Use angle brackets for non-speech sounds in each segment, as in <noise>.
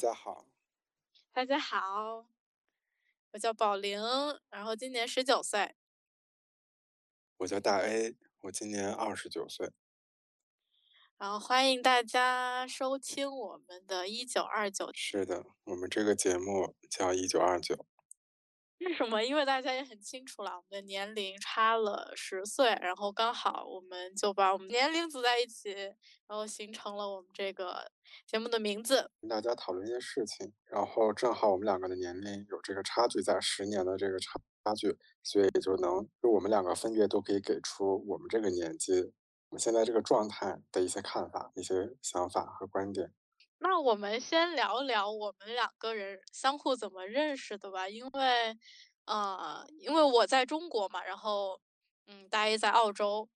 家好，大家好，我叫宝玲，然后今年十九岁。我叫大 A，我今年二十九岁。然后欢迎大家收听我们的一九二九。是的，我们这个节目叫一九二九。为什么？因为大家也很清楚了，我们的年龄差了十岁，然后刚好我们就把我们年龄组在一起，然后形成了我们这个节目的名字。跟大家讨论一些事情，然后正好我们两个的年龄有这个差距在十年的这个差差距，所以就能就我们两个分别都可以给出我们这个年纪我们现在这个状态的一些看法、一些想法和观点。那我们先聊聊我们两个人相互怎么认识的吧，因为，呃，因为我在中国嘛，然后，嗯，大一在澳洲，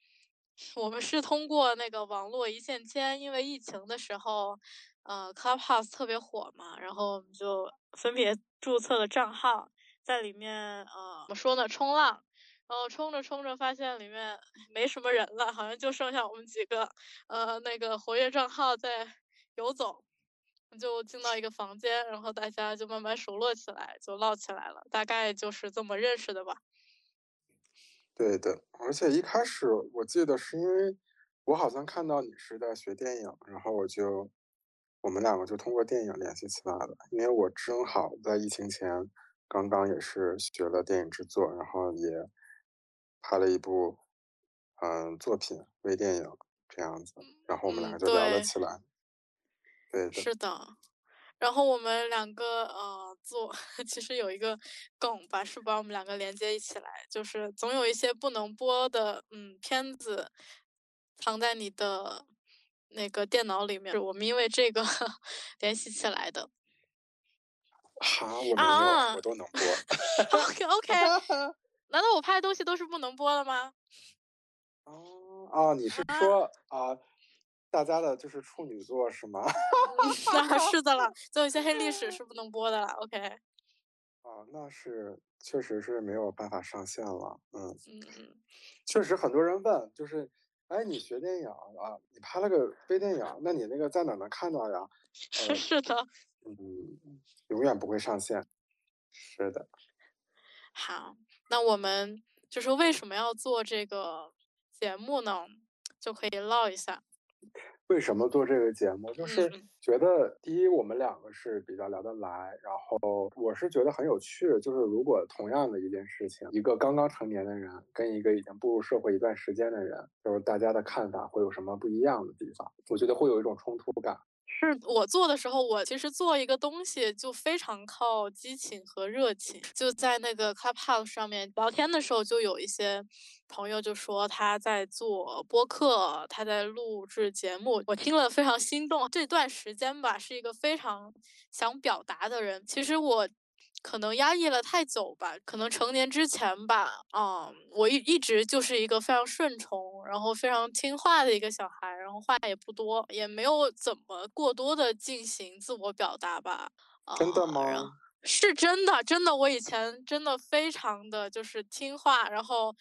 我们是通过那个网络一线牵，因为疫情的时候，呃，Clubhouse 特别火嘛，然后我们就分别注册了账号，在里面，呃，怎么说呢，冲浪，然后冲着冲着发现里面没什么人了，好像就剩下我们几个，呃，那个活跃账号在游走。就进到一个房间，然后大家就慢慢熟络起来，就唠起来了，大概就是这么认识的吧。对的，而且一开始我记得是因为我好像看到你是在学电影，然后我就我们两个就通过电影联系起来了。因为我正好在疫情前刚刚也是学了电影制作，然后也拍了一部嗯作品微电影这样子，然后我们两个就聊了起来。是的，然后我们两个呃做，<laughs> 其实有一个梗吧，是把我们两个连接一起来，就是总有一些不能播的嗯片子藏在你的那个电脑里面，是我们因为这个 <laughs> 联系起来的。好，我没有，我都能播。<laughs> OK OK，难道我拍的东西都是不能播的吗？哦哦，你是说啊？大家的就是处女座是吗？是的了，<laughs> 总有一些黑历史是不能播的了。OK。啊，那是确实是没有办法上线了。嗯嗯。确实很多人问，就是，哎，你学电影啊？你拍了个微电影，那你那个在哪能看到呀？是是的。嗯，永远不会上线。是的。好，那我们就是为什么要做这个节目呢？就可以唠一下。为什么做这个节目？就是觉得第一，我们两个是比较聊得来，然后我是觉得很有趣。就是如果同样的一件事情，一个刚刚成年的人跟一个已经步入社会一段时间的人，就是大家的看法会有什么不一样的地方？我觉得会有一种冲突感。是我做的时候，我其实做一个东西就非常靠激情和热情。就在那个 Clubhouse 上面聊天的时候，就有一些朋友就说他在做播客，他在录制节目，我听了非常心动。这段时间吧，是一个非常想表达的人。其实我。可能压抑了太久吧，可能成年之前吧，嗯，我一一直就是一个非常顺从，然后非常听话的一个小孩，然后话也不多，也没有怎么过多的进行自我表达吧。真的吗？是真的，真的，我以前真的非常的就是听话，然后，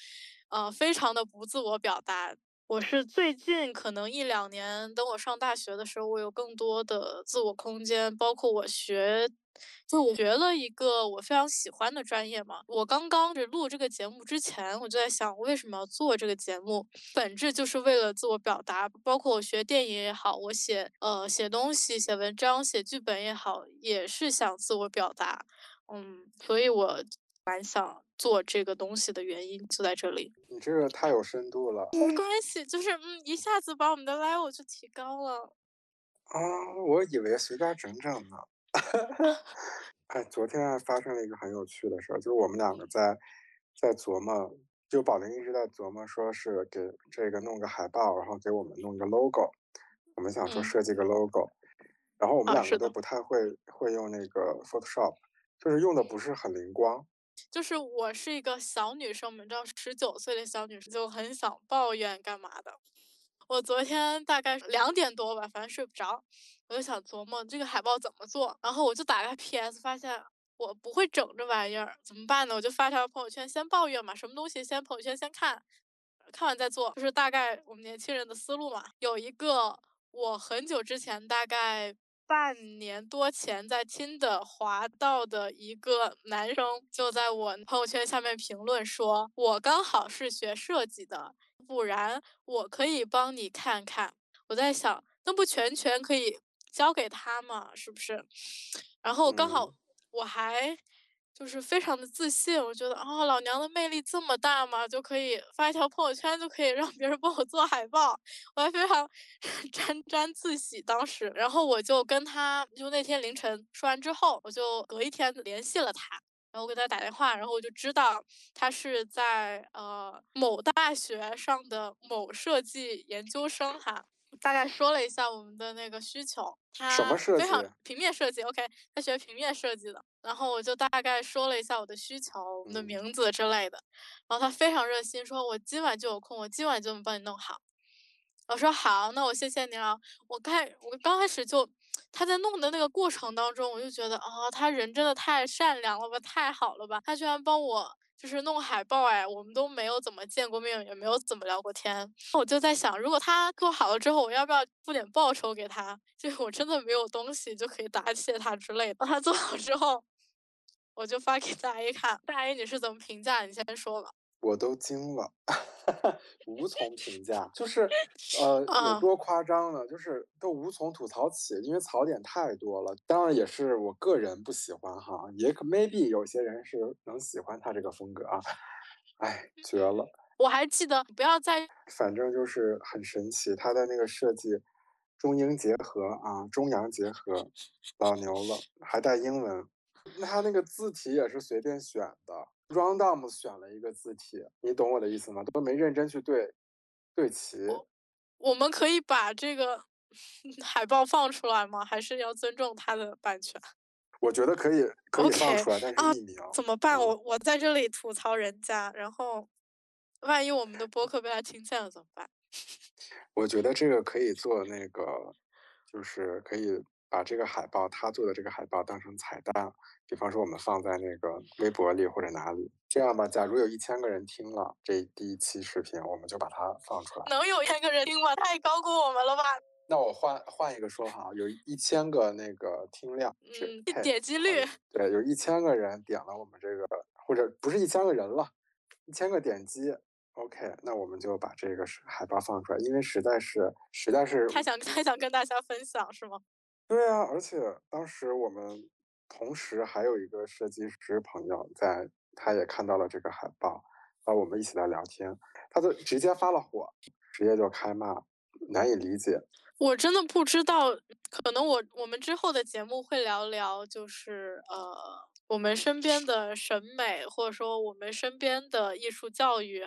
呃，非常的不自我表达。我是最近可能一两年，等我上大学的时候，我有更多的自我空间，包括我学。就我学了一个我非常喜欢的专业嘛，我刚刚录这个节目之前，我就在想，为什么要做这个节目？本质就是为了自我表达。包括我学电影也好，我写呃写东西、写文章、写剧本也好，也是想自我表达。嗯，所以我蛮想做这个东西的原因就在这里。你这个太有深度了。没关系，就是嗯，一下子把我们的 level 就提高了。啊，我以为随便整整呢。<laughs> 哎，昨天还发生了一个很有趣的事儿，就是我们两个在在琢磨，就宝林一直在琢磨，说是给这个弄个海报，然后给我们弄个 logo。我们想说设计个 logo，然后我们两个都不太会会用那个 Photoshop，就是用的不是很灵光。就是我是一个小女生，我们知道十九岁的小女生就很想抱怨干嘛的。我昨天大概两点多吧，反正睡不着。我就想琢磨这个海报怎么做，然后我就打开 PS，发现我不会整这玩意儿，怎么办呢？我就发条朋友圈，先抱怨嘛，什么东西先朋友圈先看，看完再做，就是大概我们年轻人的思路嘛。有一个我很久之前大概半年多前在 Tinder 滑道的一个男生，就在我朋友圈下面评论说：“我刚好是学设计的，不然我可以帮你看看。”我在想，那不全权可以交给他吗？是不是？然后刚好嗯。我还就是非常的自信，我觉得，啊，老娘的魅力这么大吗？就可以发一条朋友圈就可以让别人帮我做海报，我还非常 <laughs> 沾沾自喜当时。然后我就跟他就那天凌晨说完之后，我就隔一天联系了他，然后我给他打电话，然后我就知道他是在，呃，某大学上的某设计研究生哈。大概说了一下我们的那个需求，什么他非常设计？平面设计，OK，他学平面设计的。然后我就大概说了一下我的需求，我们的嗯。名字之类的，然后他非常热心，说我今晚就有空，我今晚就能帮你弄好。我说好，那我谢谢你了。我开我刚开始就他在弄的那个过程当中，我就觉得，啊，他人真的太善良了吧，太好了吧，他居然帮我就是弄海报哎，我们都没有怎么见过面，也没有怎么聊过天。我就在想，如果他做好了之后，我要不要付点报酬给他？<laughs> 就我真的没有东西就可以答谢他之类的。他做好之后，我就发给大 A 看，大 A 你是怎么评价？你先说吧。我都惊了，<laughs> 无从评价。就是，呃，有啊。多夸张呢？就是都无从吐槽起，因为槽点太多了。当然也是我个人不喜欢哈，也可 maybe 有些人是能喜欢他这个风格啊。唉，绝了。我还记得不要再反正就是很神奇，他的那个设计中英结合啊，中洋结合，老牛了，还带英文。那他那个字体也是随便选的，random 选了一个字体，你懂我的意思吗？都没认真去对对齐。我我们可以把这个 <laughs> 海报放出来吗？还是要尊重他的版权？我觉得可以可以放出来，但是啊，匿名，怎么办？我嗯。我在这里吐槽人家，然后万一我们的播客被他听见了怎么办？我觉得这个可以做那个就是可以把这个海报他做的这个海报当成彩蛋，比方说我们放在那个微博里或者哪里。这样吧，假如有1000个人听了这第一期视频，我们就把它放出来。能有1000个人听吗？太高估我们了吧。那我换换一个说法，有1000个那个听量，是嗯，点击率。对，有1000个人点了我们这个或者不是1000个人了，1000个点击，OK，那我们就把这个是海报放出来，因为实在是实在是他想他想跟大家分享是吗？对啊，而且当时我们同时还有一个设计师朋友在，他也看到了这个海报，然后我们一起来聊天，他就直接发了火，直接就开骂，难以理解。我真的不知道，可能我我们之后的节目会聊聊，就是，呃，我们身边的审美，或者说我们身边的艺术教育。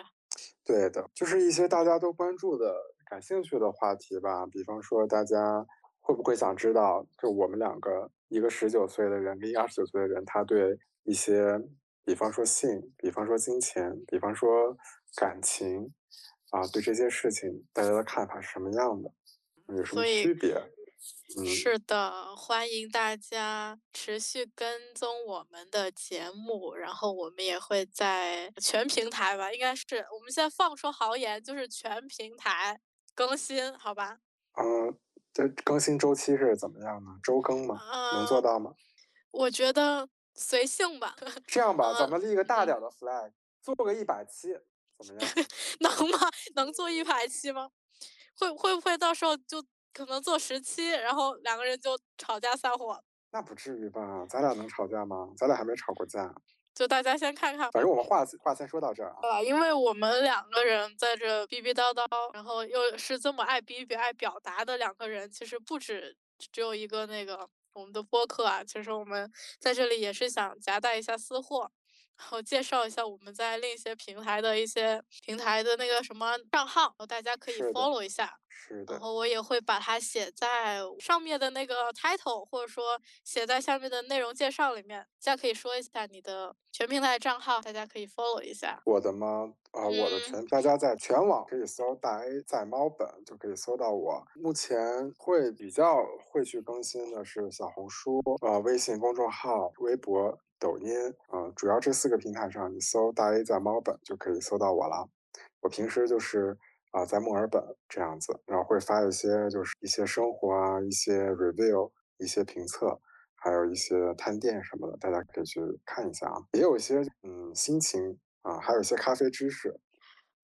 对的，就是一些大家都关注的感兴趣的话题吧，比方说大家会不会想知道，就我们两个，一个十九岁的人跟一个二十九岁的人，他对一些比方说性，比方说金钱，比方说感情，啊，对这些事情大家的看法是什么样的，有什么所以区别？嗯。是的，欢迎大家持续跟踪我们的节目，然后我们也会在全平台吧，应该是，我们现在放出豪言，就是全平台更新，好吧？嗯，这更新周期是怎么样呢？周更吗？能做嗯，到吗？我觉得随性吧。<laughs> 这样吧，咱嗯，们立一个大嗯。点儿的 flag，做个一百期，怎么样？<laughs> 能吗？能做一百期吗？会会不会到时候就可能做10期，然后两个人就吵架散伙？那不至于吧，咱俩能吵架吗？咱俩还没吵过架。就大家先看看。反正我们话话先说到这儿啊。呃，因为我们两个人在这逼逼叨叨，然后又是这么爱逼逼、爱表达的两个人，其实不止只有一个那个我们的播客啊，其实我们在这里也是想夹带一下私货，然后介绍一下我们在另一些平台的一些平台的那个什么账号，大家可以，follow 一下。是的。然后我也会把它写在上面的那个 title，或者说写在下面的内容介绍里面，大家可以说一下你的全平台账号，大家可以 follow 一下。我的吗？啊，我的嗯。全大家在全网可以搜大 A 在猫本就可以搜到我。目前会比较会去更新的是小红书，呃，微信公众号、微博、抖音，呃，主要这四个平台上，你搜大 A 在猫本就可以搜到我了。我平时就是，啊，在墨尔本这样子，然后会发一些就是一些生活啊，一些 review。一些评测，还有一些探店什么的，大家可以去看一下啊。也有一些嗯心情啊，还有一些咖啡知识。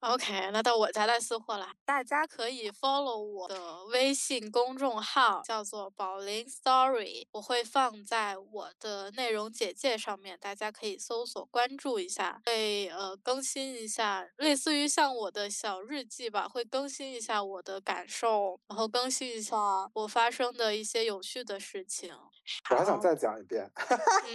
OK，那到我家来私货了。大家可以 follow 我的微信公众号，叫做宝林 Story，我会放在我的内容简介上面，大家可以搜索关注一下。会呃更新一下，类似于像我的小日记吧，会更新一下我的感受，然后更新一下我发生的一些有趣的事情。我还想再讲一遍。<laughs>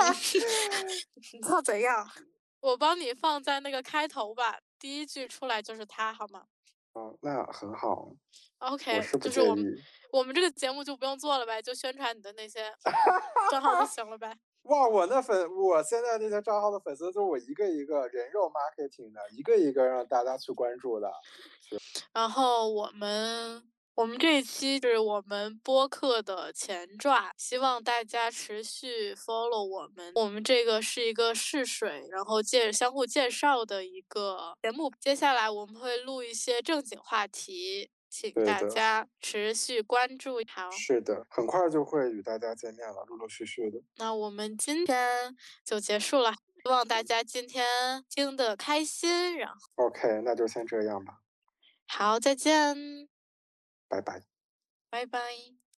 你知道怎样？<laughs> 我帮你放在那个开头吧。第一句出来就是他，好吗？哦，那很好。OK，就是我们我们这个节目就不用做了呗，就宣传你的那些 <laughs> 账号就行了呗。哇，我那粉，我现在那些账号的粉丝都是我一个一个人肉 marketing 的，一个一个让大家去关注的。然后我们。我们这一期是我们播客的前传，希望大家持续 follow 我们。我们这个是一个试水，然后介相互介绍的一个节目。接下来我们会录一些正经话题，请大家持续关注。好，是的，很快就会与大家见面了，陆陆续续的。那我们今天就结束了，希望大家今天听得开心。然后，OK，那就先这样吧。好，再见。拜拜，拜拜。